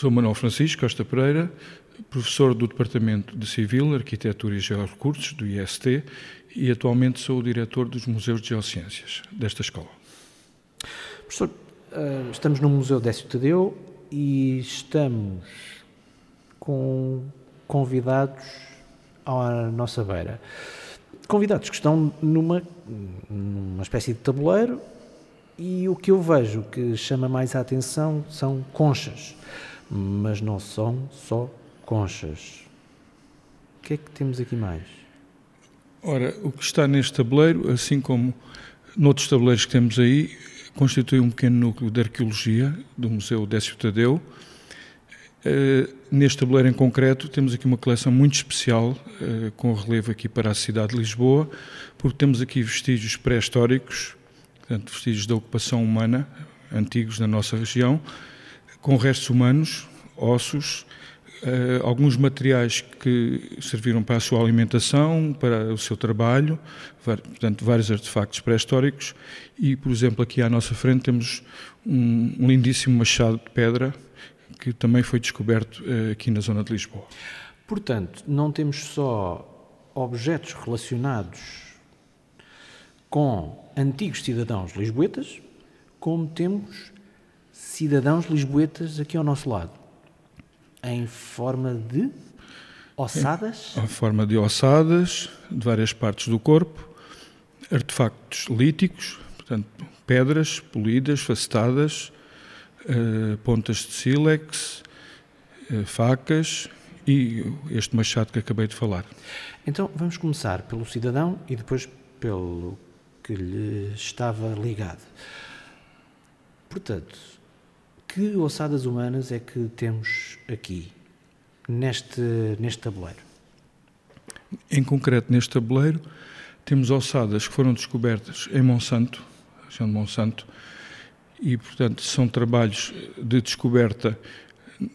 Sou Manuel Francisco Costa Pereira, professor do Departamento de Civil, Arquitetura e Georrecursos, do IST, e atualmente sou o diretor dos Museus de Geociências desta escola. Professor, eh, estamos no Museu Décio Tadeu e estamos com convidados à nossa beira. Convidados que estão numa, numa espécie de tabuleiro e o que eu vejo que chama mais a atenção são conchas, mas não são só conchas. O que é que temos aqui mais? Ora, o que está neste tabuleiro, assim como noutros tabuleiros que temos aí, constitui um pequeno núcleo de arqueologia do Museu Décio Tadeu. Uh, neste tabuleiro em concreto temos aqui uma coleção muito especial, uh, com relevo aqui para a cidade de Lisboa, porque temos aqui vestígios pré-históricos, portanto, vestígios da ocupação humana, antigos na nossa região, com restos humanos, ossos, Uh, alguns materiais que serviram para a sua alimentação, para o seu trabalho, portanto, vários artefactos pré-históricos. E, por exemplo, aqui à nossa frente temos um, um lindíssimo machado de pedra que também foi descoberto uh, aqui na zona de Lisboa. Portanto, não temos só objetos relacionados com antigos cidadãos lisboetas, como temos cidadãos lisboetas aqui ao nosso lado em forma de ossadas? Em forma de ossadas, de várias partes do corpo, artefactos líticos, portanto, pedras polidas, facetadas, uh, pontas de sílex, uh, facas e este machado que acabei de falar. Então, vamos começar pelo cidadão e depois pelo que lhe estava ligado. Portanto, que ossadas humanas é que temos aqui, neste, neste tabuleiro? Em concreto, neste tabuleiro, temos ossadas que foram descobertas em Monsanto, região de Monsanto, e, portanto, são trabalhos de descoberta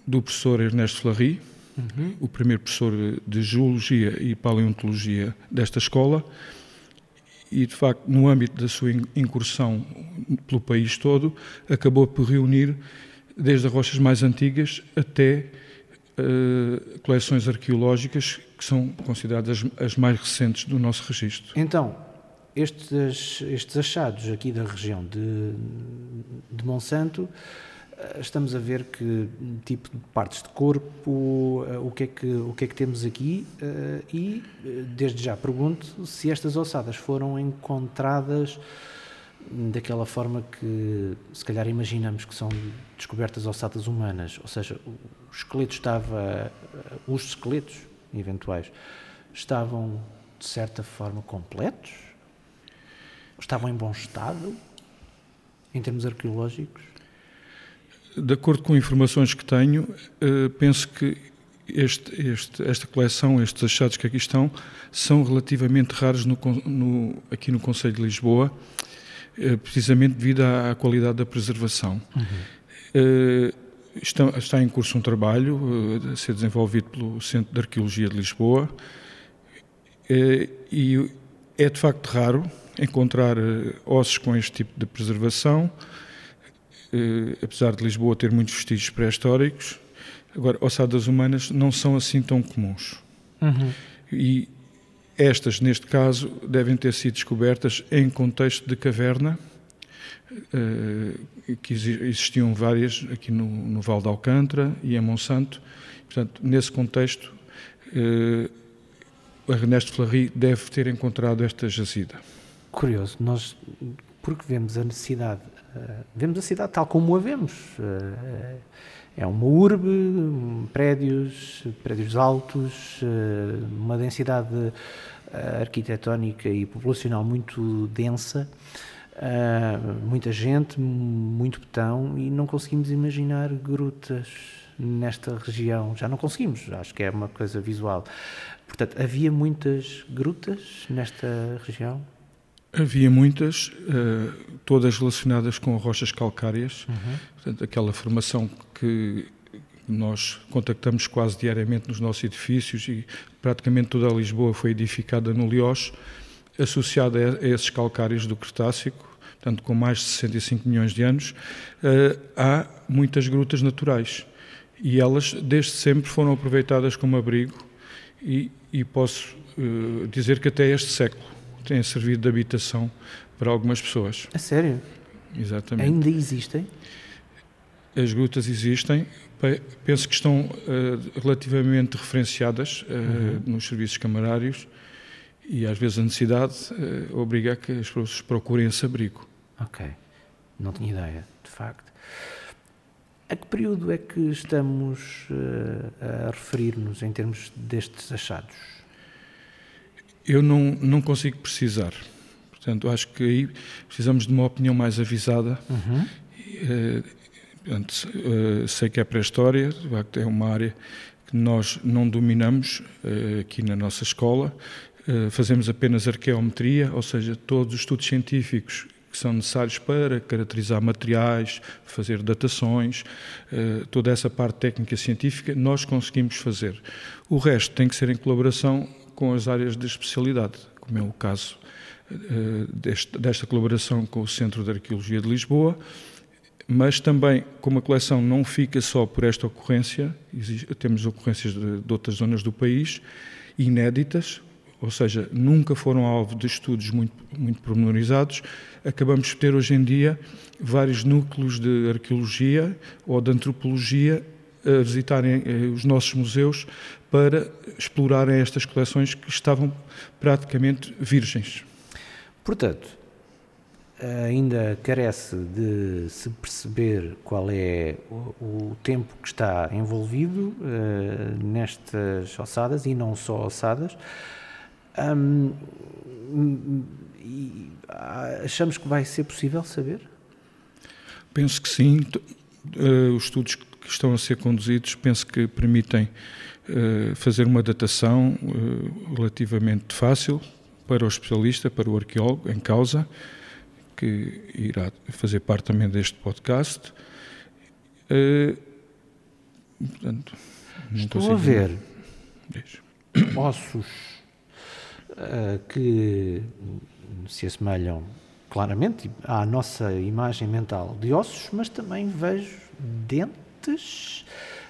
do professor Ernesto Flary, uhum. o primeiro professor de Geologia e Paleontologia desta escola, e, de facto, no âmbito da sua incursão pelo país todo, acabou por reunir desde as rochas mais antigas até uh, coleções arqueológicas que são consideradas as, as, mais recentes do nosso registro. Então, estes, estes achados aqui da região de, de Monsanto, eh, estamos a ver que tipo de partes de corpo, eh, o que é que, o que, é que temos aqui e, desde já, pergunto se estas ossadas foram encontradas daquela forma que se calhar imaginamos que são descobertas ossadas humanas, ou seja, o esqueleto estava, os esqueletos eventuais estavam de certa forma completos, estavam em bom estado em termos arqueológicos. De acordo com informações que tenho, eh, penso que este, este, esta coleção, estes achados que aqui estão, são relativamente raros no, no, aqui no Conselho de Lisboa precisamente devido à, qualidade da preservação. Uhum. Está, está, em curso um trabalho eh, a ser desenvolvido pelo Centro de Arqueologia de Lisboa e é de facto raro encontrar ossos com este tipo de preservação, apesar de Lisboa ter muitos vestígios pré-históricos. Agora, ossadas humanas não são assim tão comuns. Uhum. E estas, neste caso, devem ter sido descobertas em contexto de caverna, eh, que existiam várias aqui no, no Val de Alcântara e em Monsanto. Portanto, nesse contexto, eh, Ernesto Flary deve ter encontrado esta jazida. Curioso, nós, porque vemos a necessidade, eh, vemos a cidade tal como a vemos. É uma urbe, prédios, prédios altos, eh, uma densidade eh, arquitetónica e populacional muito densa, eh, muita gente, muito betão e não conseguimos imaginar grutas nesta região. Já não conseguimos, acho que é uma coisa visual. Portanto, havia muitas grutas nesta região? Havia muitas, uh, todas relacionadas com rochas calcárias, uhum. portanto, aquela formação que nós contactamos quase diariamente nos nossos edifícios e praticamente toda a Lisboa foi edificada no Liós, associada a, esses calcários do Cretácico, portanto, com mais de 65 milhões de anos, uh, há muitas grutas naturais. e elas desde sempre foram aproveitadas como abrigo e, e posso uh, dizer que até este século têm servido de habitação para algumas pessoas. A sério? Exatamente. Ainda existem? As grutas existem, penso que estão uh, relativamente referenciadas uh, uhum. nos serviços camarários e às vezes a necessidade uh, obriga a que as pessoas procurem esse abrigo. Ok, não tinha ideia, de facto. A que período é que estamos a referir-nos em termos destes achados? Eu não, não consigo precisar. Portanto, acho que aí precisamos de uma opinião mais avisada. Uhum. Portanto, uh, sei que é pré-história, de facto é uma área que nós não dominamos uh, aqui na nossa escola. Fazemos apenas arqueometria, ou seja, todos os estudos científicos que são necessários para caracterizar materiais, fazer datações, toda essa parte técnica científica, nós conseguimos fazer. O resto tem que ser em colaboração com as áreas de especialidade, como é o caso desta, desta colaboração com o Centro de Arqueologia de Lisboa, mas também, como a coleção não fica só por esta ocorrência, temos ocorrências de, de, outras zonas do país, inéditas, ou seja, nunca foram alvo de estudos muito, muito pormenorizados, acabamos de ter hoje em dia vários núcleos de arqueologia ou de antropologia a visitarem eh, os nossos museus para explorarem estas coleções que estavam praticamente virgens. Portanto, ainda carece de se perceber qual é o, o tempo que está envolvido uh, nestas ossadas e não só ossadas. Um, e achamos que vai ser possível saber? Penso que sim. Uh, os estudos que estão a ser conduzidos penso que permitem uh, fazer uma datação relativamente fácil para o especialista, para o arqueólogo em causa que irá fazer parte também deste podcast. Uh, portanto, Estou a ver. Ossos uh, que se assemelham claramente à nossa imagem mental de ossos, mas também vejo dentes,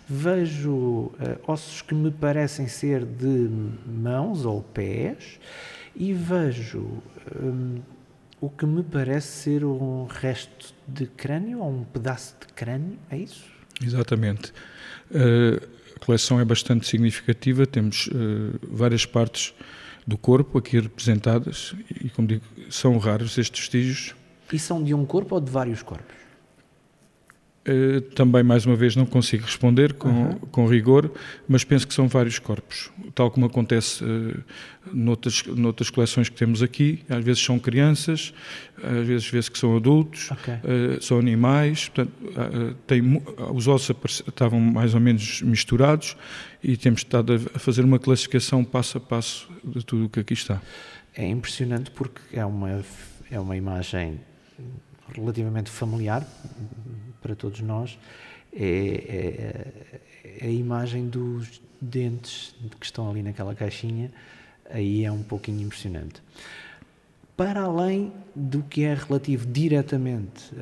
vejo uh, ossos que me parecem ser de mãos ou pés e vejo um, o que me parece ser um resto de crânio ou um pedaço de crânio, é isso? Exatamente. Uh, a coleção é bastante significativa, temos uh, várias partes do corpo aqui representadas e, como digo, são raros estes vestígios. E são de um corpo ou de vários corpos? Uh, também, mais uma vez, não consigo responder com, uhum. com rigor, mas penso que são vários corpos, tal como acontece uh, noutras, noutras coleções que temos aqui. Às vezes são crianças, às vezes vê-se que são adultos, okay. uh, são animais. Portanto, tem, os ossos estavam mais ou menos misturados e temos estado a fazer uma classificação passo a passo de tudo o que aqui está. É impressionante porque é uma, é uma imagem relativamente familiar para todos nós é, é, é, a imagem dos dentes que estão ali naquela caixinha, aí é um pouquinho impressionante. Para além do que é relativo diretamente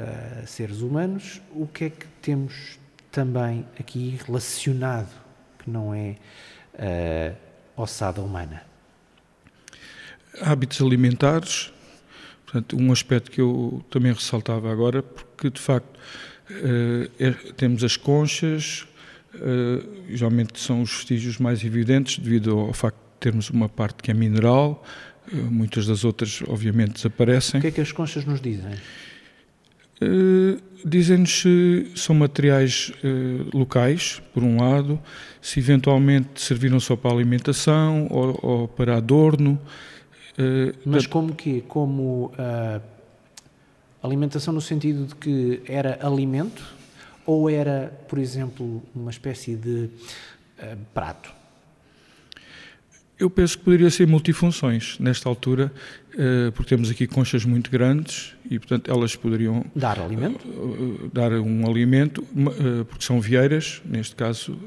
a seres humanos, o que é que temos também aqui relacionado que não é a ossada humana? Hábitos alimentares, Portanto, um aspecto que eu também ressaltava agora, porque de facto uh, é, temos as conchas, uh, geralmente são os vestígios mais evidentes devido ao facto de termos uma parte que é mineral, uh, muitas das outras obviamente desaparecem. O que é que as conchas nos dizem? Dizem-nos se são materiais locais, por um lado, se eventualmente serviram só para alimentação ou, ou para adorno, Uh, Mas como que? Como uh, alimentação no sentido de que era alimento ou era, por exemplo, uma espécie de uh, prato? Eu penso que poderia ser multifunções nesta altura, porque temos aqui conchas muito grandes e, portanto, elas poderiam dar alimento, dar um alimento, porque são vieiras neste caso,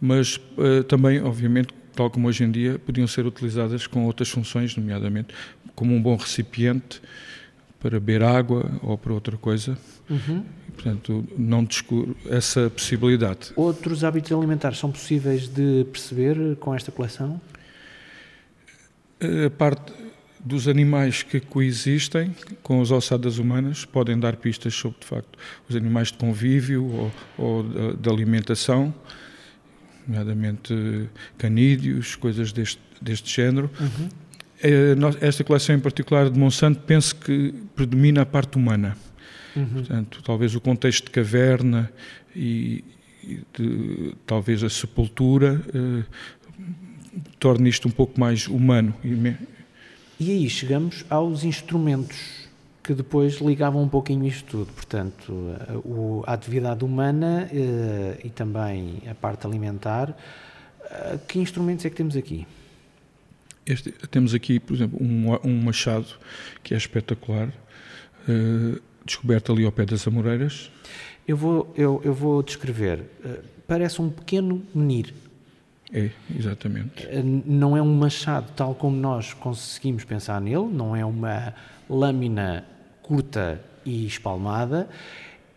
mas também, obviamente, tal como hoje em dia, podiam ser utilizadas com outras funções, nomeadamente como um bom recipiente para beber água ou para outra coisa. Uhum. Portanto, não descuro essa possibilidade. Outros hábitos alimentares são possíveis de perceber com esta coleção? A parte dos animais que coexistem com as ossadas humanas podem dar pistas sobre, de facto, os animais de convívio ou, ou de, de, alimentação, nomeadamente canídeos, coisas deste, deste género. Uhum. Esta coleção em particular de Monsanto penso que predomina a parte humana. Uhum. Portanto, talvez o contexto de caverna e, e de, talvez a sepultura eh, torne isto um pouco mais humano. E aí chegamos aos instrumentos que depois ligavam um pouquinho isto tudo. Portanto, a, a atividade humana eh, e também a parte alimentar. Eh, que instrumentos é que temos aqui? Este, temos aqui, por exemplo, um, um machado que é espetacular, descoberto ali ao pé das Amoreiras. Eu vou, eu, eu vou descrever. Parece um pequeno menir. É, exatamente. Não é um machado tal como nós conseguimos pensar nele, não é uma lâmina curta e espalmada,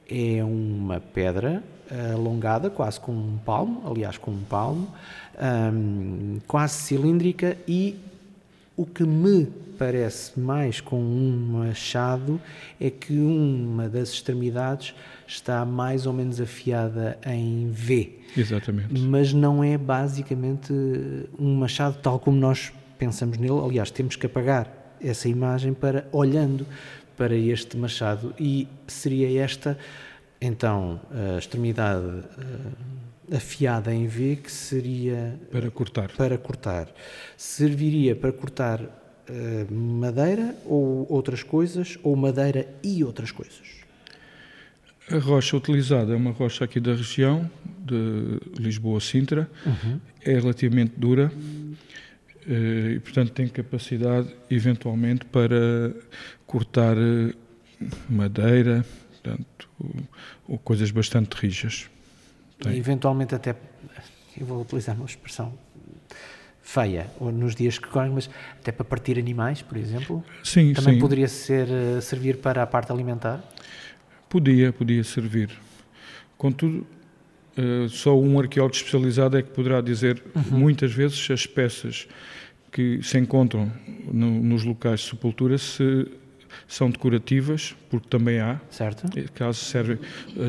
é uma pedra alongada, quase com um palmo, aliás, com um palmo, um, quase cilíndrica e o que me parece mais com um machado é que uma das extremidades está mais ou menos afiada em V. Exatamente. Mas não é basicamente um machado tal como nós pensamos nele. Aliás, temos que apagar essa imagem para olhando para este machado e seria esta então a extremidade uh, afiada em V que seria para cortar. Para cortar. Serviria para cortar uh, madeira ou outras coisas ou madeira e outras coisas. A rocha utilizada é uma rocha aqui da região de Lisboa-Sintra. Uhum. É relativamente dura e, portanto, tem capacidade, eventualmente, para cortar madeira, portanto, ou coisas bastante rijas. Tem. eventualmente até, eu vou utilizar uma expressão feia, ou nos dias que correm, mas até para partir animais, por exemplo? Sim, Também sim. poderia ser, eh, servir para a parte alimentar? Podia, podia servir. Contudo, uh, só um arqueólogo especializado é que poderá dizer uhum. muitas vezes as peças que se encontram no, nos locais de sepultura se são decorativas, porque também há. Certo. Caso serve,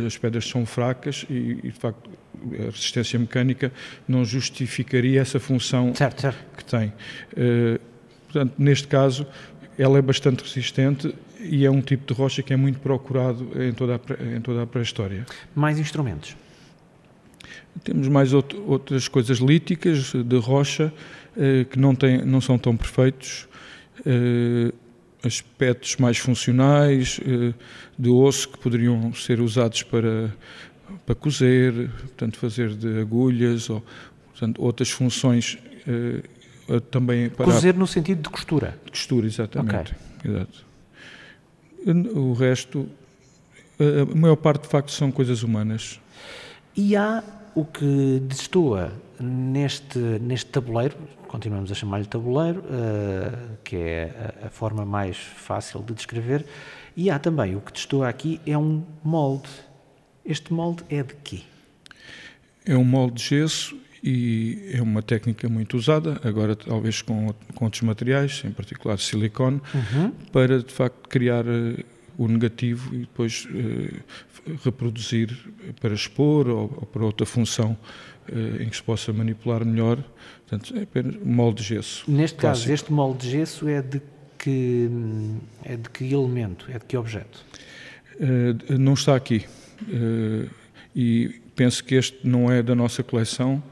as pedras são fracas e, e, de facto, a resistência mecânica não justificaria essa função certo, certo. que tem. Uh, portanto, neste caso, ela é bastante resistente e é um tipo de rocha que é muito procurado em toda a, em toda a pré-história. Mais instrumentos? Temos mais outro, outras coisas líticas de rocha uh, que não, tem, não são tão perfeitos. Uh, aspectos mais funcionais eh, de osso que poderiam ser usados para, para cozer, portanto, fazer de agulhas ou portanto, outras funções eh, também para. Cozer no sentido de costura? De costura, exatamente. Okay. Exato. O resto, a maior parte de facto são coisas humanas. E há o que destoa neste, neste tabuleiro, continuamos a chamar-lhe tabuleiro, uh, que é a, a, forma mais fácil de descrever, e há também o que destoa aqui é um molde. Este molde é de quê? É um molde de gesso e é uma técnica muito usada, agora talvez com, com outros materiais, em particular silicone, uhum. para de facto criar uh, o negativo e depois uh, reproduzir para expor ou, ou para outra função uh, em que se possa manipular melhor. Portanto, é apenas molde de gesso. Neste clássico. caso, este molde de gesso é de que, é de que elemento, é de que objeto? Uh, não está aqui. e penso que este não é da nossa coleção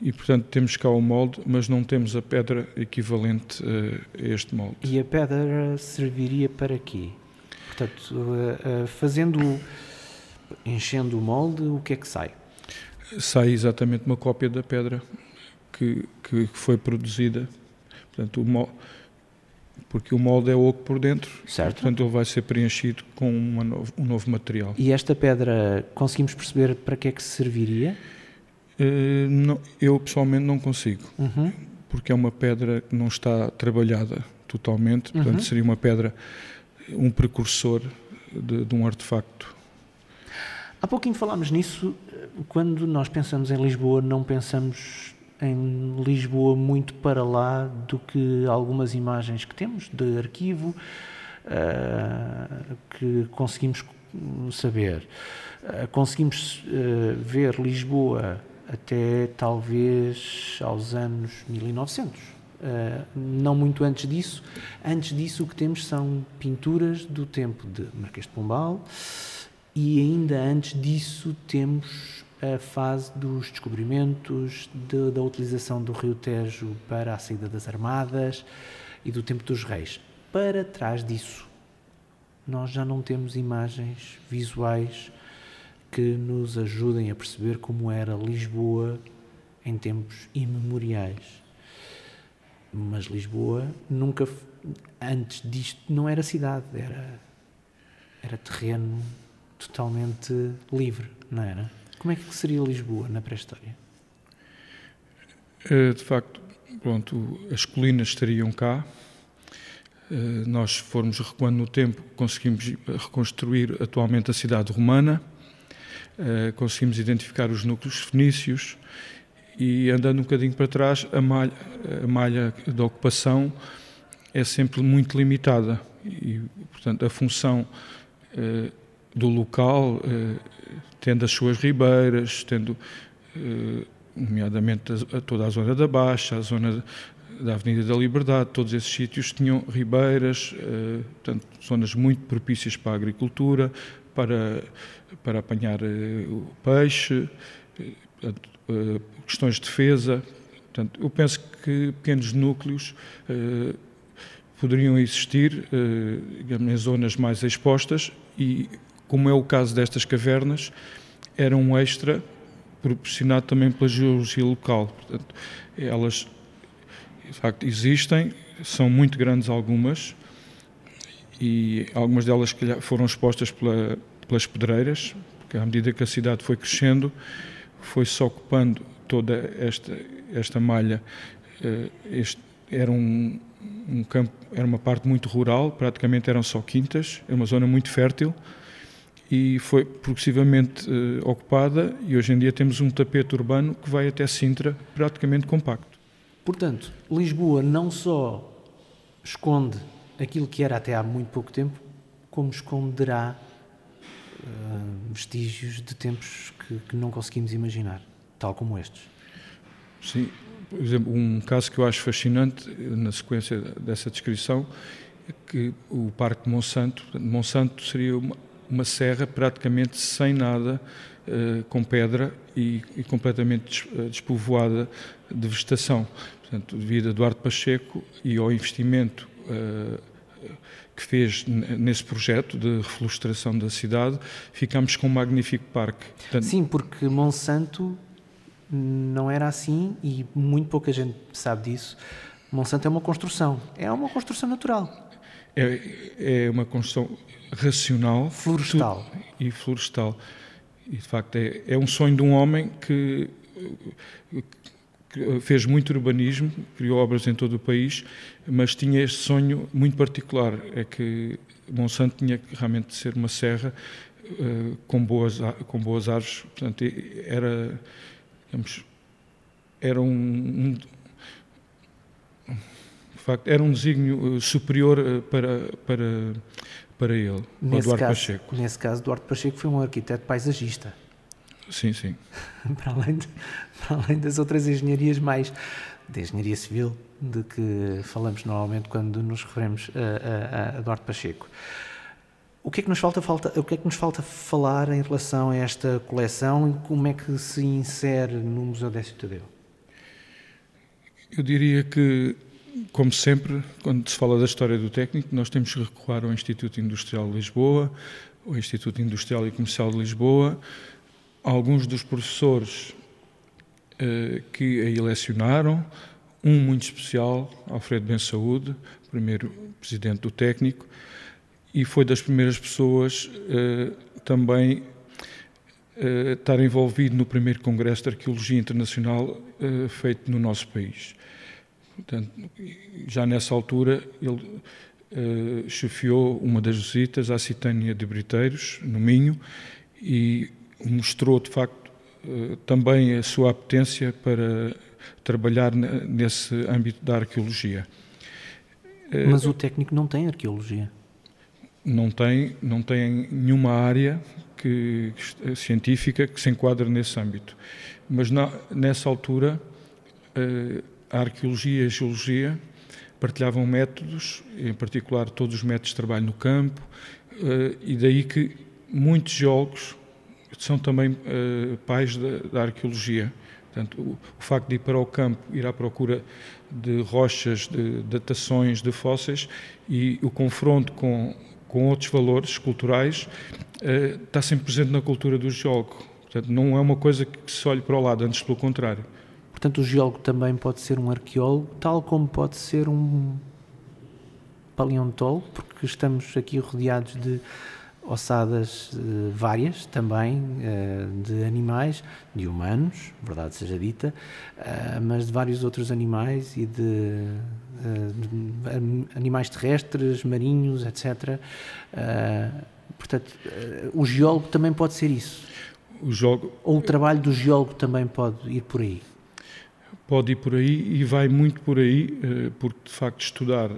e, portanto, temos cá o molde, mas não temos a pedra equivalente a este molde. E a pedra serviria para quê? Portanto, uh, uh, fazendo, enchendo o molde, o que é que sai? Sai exatamente uma cópia da pedra que, que foi produzida. Portanto, o molde, porque o molde é oco por dentro, certo. portanto ele vai ser preenchido com novo, um novo material. E esta pedra, conseguimos perceber para que é que serviria? Uh, não, eu pessoalmente não consigo, uhum. porque é uma pedra que não está trabalhada totalmente, portanto uhum. seria uma pedra um precursor de, de um artefacto. Há pouquinho falámos nisso, quando nós pensamos em Lisboa, não pensamos em Lisboa muito para lá do que algumas imagens que temos de arquivo uh, que conseguimos saber. Uh, conseguimos uh, ver Lisboa até talvez aos anos 1900. Não muito antes disso. Antes disso, o que temos são pinturas do tempo de Marquês de Pombal e ainda antes disso temos a fase dos descobrimentos, de, da utilização do Rio Tejo para a saída das armadas e do tempo dos reis. Para trás disso, nós já não temos imagens visuais que nos ajudem a perceber como era Lisboa em tempos imemoriais. Mas Lisboa nunca, antes disto, não era cidade, era, era terreno totalmente livre, não era? Como é que seria Lisboa na pré-história? Eh, de facto, pronto, as colinas estariam cá. Eh, nós formos recuando no tempo, conseguimos reconstruir atualmente a cidade romana, eh, conseguimos identificar os núcleos fenícios e andando um bocadinho para trás, a malha, a malha da ocupação é sempre muito limitada. E, portanto, a função do local tendo as suas ribeiras, tendo, eh, nomeadamente, a, a toda a zona da Baixa, a zona da Avenida da Liberdade, todos esses sítios tinham ribeiras, eh, portanto, zonas muito propícias para a agricultura, para, para apanhar eh, o peixe, questões de defesa. Portanto, eu penso que pequenos núcleos poderiam existir digamos, em zonas mais expostas e como é o caso destas cavernas, era um extra proporcionado também pela geologia local. Portanto, elas, de facto, existem, são muito grandes algumas, e algumas delas foram expostas pela, pelas pedreiras, porque à medida que a cidade foi crescendo, foi-se ocupando toda esta, esta malha. Eh, este, era um, um campo, era uma parte muito rural, praticamente eram só quintas, é uma zona muito fértil, e foi progressivamente uh, ocupada e hoje em dia temos um tapete urbano que vai até Sintra praticamente compacto. Portanto, Lisboa não só esconde aquilo que era até há muito pouco tempo, como esconderá uh, vestígios de tempos que, que não conseguimos imaginar, tal como estes. Sim, por exemplo, um caso que eu acho fascinante na sequência dessa descrição é que o Parque de Monsanto, Monsanto seria uma, uma serra praticamente sem nada, uh, com pedra e, e, completamente eh, despovoada de vegetação. Portanto, devido a Eduardo Pacheco e ao investimento que fez nesse projeto de reflorestação da cidade, ficamos com um magnífico parque. Portanto, Sim, porque Monsanto não era assim e muito pouca gente sabe disso. Monsanto é uma construção, é uma construção natural. É, é uma construção racional florestal e florestal e de facto é, é um sonho de um homem que, que, fez muito urbanismo criou obras em todo o país mas tinha este sonho muito particular é que Monsanto tinha que realmente ser uma serra uh, com boas com boas árvores portanto era digamos, era um, um facto, era um desígnio eh, superior eh, para, para, para ele, nesse Eduardo caso, Pacheco. Nesse caso, Eduardo Pacheco foi um arquiteto paisagista. Sim, sim. para, além de, para além das outras engenharias mais de engenharia civil de que falamos normalmente quando nos referimos a, a, a Eduardo Pacheco. O que é que nos falta, falta, o que é que nos falta falar em relação a esta coleção e como é que se insere no Museu Décio Tadeu? Eu diria que como sempre, quando se fala da história do técnico, nós temos que recuar ao Instituto Industrial de Lisboa, ao Instituto Industrial e Comercial de Lisboa, alguns dos professores eh, que aí lecionaram, um muito especial, Alfredo Ben Saúde, primeiro presidente do técnico, e foi das primeiras pessoas eh, também eh, estar envolvido no primeiro Congresso de Arqueologia Internacional eh, feito no nosso país. Portanto, já nessa altura ele chefiou uma das visitas à Citânia de Briteiros, no Minho, e mostrou, de facto, uh, também a sua apetência para trabalhar nesse âmbito da arqueologia. Mas o técnico não tem arqueologia? Não tem, não tem nenhuma área que, científica que se enquadre nesse âmbito. Mas na, nessa altura, a arqueologia e a geologia partilhavam métodos, em particular todos os métodos de trabalho no campo, e daí que muitos geólogos são também pais da, da arqueologia. Portanto, o, o, facto de ir para o campo, ir à procura de rochas, de datações, de fósseis e o confronto com, com outros valores culturais uh, está sempre presente na cultura do geólogo. Portanto, não é uma coisa que se olhe para o lado, antes pelo contrário. Portanto, o geólogo também pode ser um arqueólogo, tal como pode ser um paleontólogo, porque estamos aqui rodeados de ossadas uh, várias também uh, de animais, de humanos, verdade seja dita, uh, mas de vários outros animais e de, de animais terrestres, marinhos, etc. portanto, o geólogo também pode ser isso. O geólogo... Ou o trabalho do geólogo também pode ir por aí? Pode ir por aí e vai muito por aí, porque de facto estudar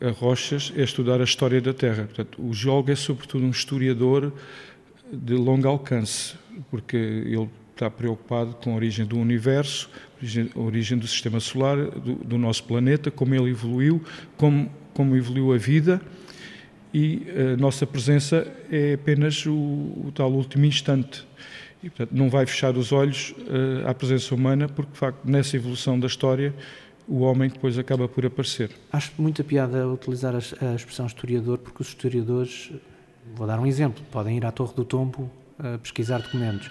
a rochas é estudar a história da Terra. Portanto, o geólogo é sobretudo um historiador de longo alcance, porque ele está preocupado com a origem do universo, a origem do sistema solar, do, do nosso planeta, como ele evoluiu, como, como evoluiu a vida e a nossa presença é apenas o, o tal último instante. E, portanto, não vai fechar os olhos uh, à presença humana, porque, de facto, nessa evolução da história, o homem depois acaba por aparecer. Acho muita piada utilizar a, expressão historiador, porque os historiadores, vou dar um exemplo, podem ir à Torre do Tombo a pesquisar documentos.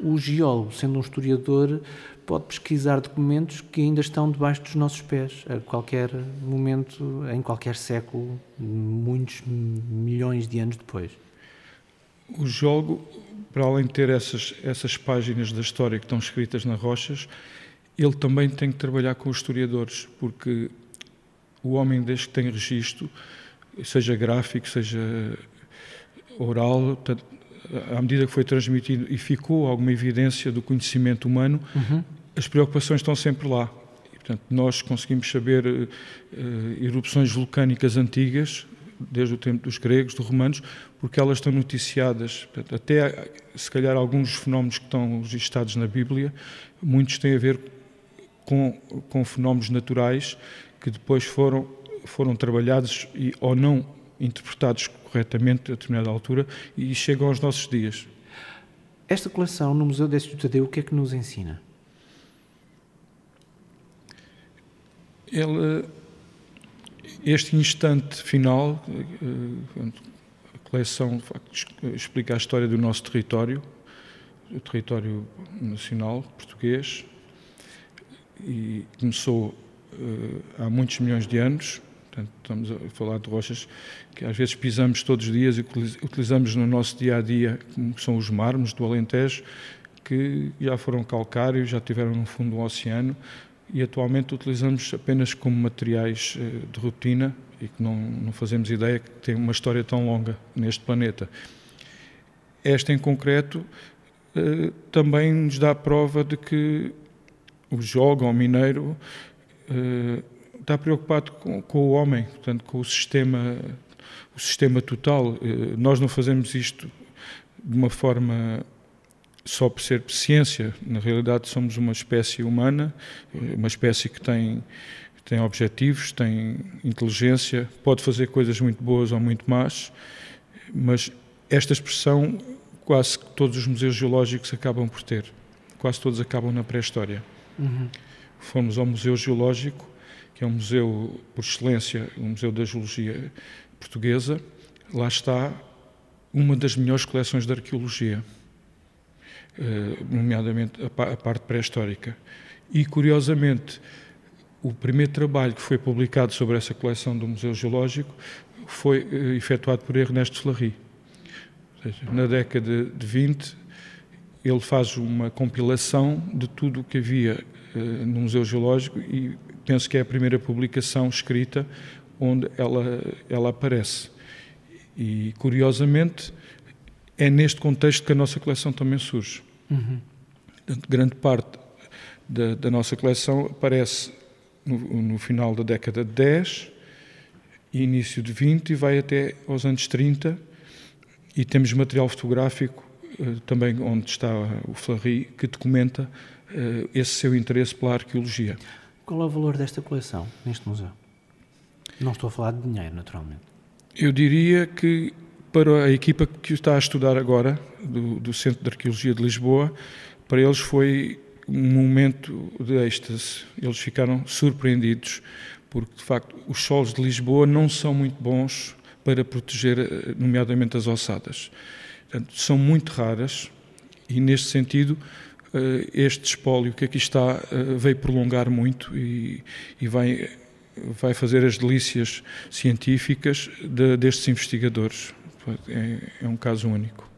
O geólogo, sendo um historiador, pode pesquisar documentos que ainda estão debaixo dos nossos pés, a qualquer momento, em qualquer século, muitos milhões de anos depois. O geólogo, para além de ter essas, essas páginas da história que estão escritas nas rochas, ele também tem que trabalhar com os historiadores, porque o homem, desde que tem registro, seja gráfico, seja oral, à medida que foi transmitido e ficou alguma evidência do conhecimento humano, uhum. as preocupações estão sempre lá. E, portanto, nós conseguimos saber uh, erupções vulcânicas antigas, desde o tempo dos gregos, dos romanos, porque elas estão noticiadas. Portanto, até, se calhar, alguns fenómenos que estão registados na Bíblia, muitos têm a ver com, com fenómenos naturais que depois foram, foram trabalhados e, ou não interpretados corretamente a determinada altura e chegam aos nossos dias. Esta coleção no Museu Décio Tadeu, o que é que nos ensina? Ele, este instante final, eh, a coleção explica a história do nosso território, o território nacional português, e começou uh, há muitos milhões de anos. Portanto, estamos a falar de rochas que às vezes pisamos todos os dias e utilizamos no nosso dia a dia, como são os mármores do Alentejo, que já foram calcários, já tiveram no fundo do oceano e atualmente utilizamos apenas como materiais uh, de rotina e que não, não fazemos ideia que tem uma história tão longa neste planeta. Esta em concreto uh, também nos dá prova de que o jogo, o mineiro, uh, está preocupado com, com, o homem, portanto, com o sistema, o sistema total. Uh, nós não fazemos isto de uma forma só por ser ciência. Na realidade, somos uma espécie humana, eh, uma espécie que tem, tem objetivos, tem inteligência, pode fazer coisas muito boas ou muito más, mas esta expressão quase todos os museus geológicos acabam por ter. Quase todos acabam na pré-história. Uhum. Fomos ao Museu Geológico, que é um museu por excelência, um museu da geologia portuguesa. Lá está uma das melhores coleções de arqueologia, eh, nomeadamente a parte pré-histórica. E, curiosamente, o primeiro trabalho que foi publicado sobre essa coleção do Museu Geológico foi eh, efetuado por Ernesto Fleury. Na década de 20, ele faz uma compilação de tudo o que havia uh, no Museu Geológico e penso que é a primeira publicação escrita onde ela, ela aparece. E, curiosamente, é neste contexto que a nossa coleção também surge. Uhum. Portanto, grande parte da, da, nossa coleção aparece no, no, final da década de 10 e início de 20 e vai até aos anos 30 e temos material fotográfico também onde está o Fleury que documenta uh, esse seu interesse pela arqueologia. Qual é o valor desta coleção neste museu? Não estou a falar de dinheiro, naturalmente. Eu diria que para a equipa que está a estudar agora, do, do Centro de Arqueologia de Lisboa, para eles foi um momento de êxtase. Eles ficaram surpreendidos, porque de facto os solos de Lisboa não são muito bons para proteger, eh, nomeadamente as ossadas. Portanto, são muito raras e, neste sentido, eh, este espólio que aqui está eh, veio prolongar muito e, e vai, vai fazer as delícias científicas de, destes investigadores. É, é um caso único.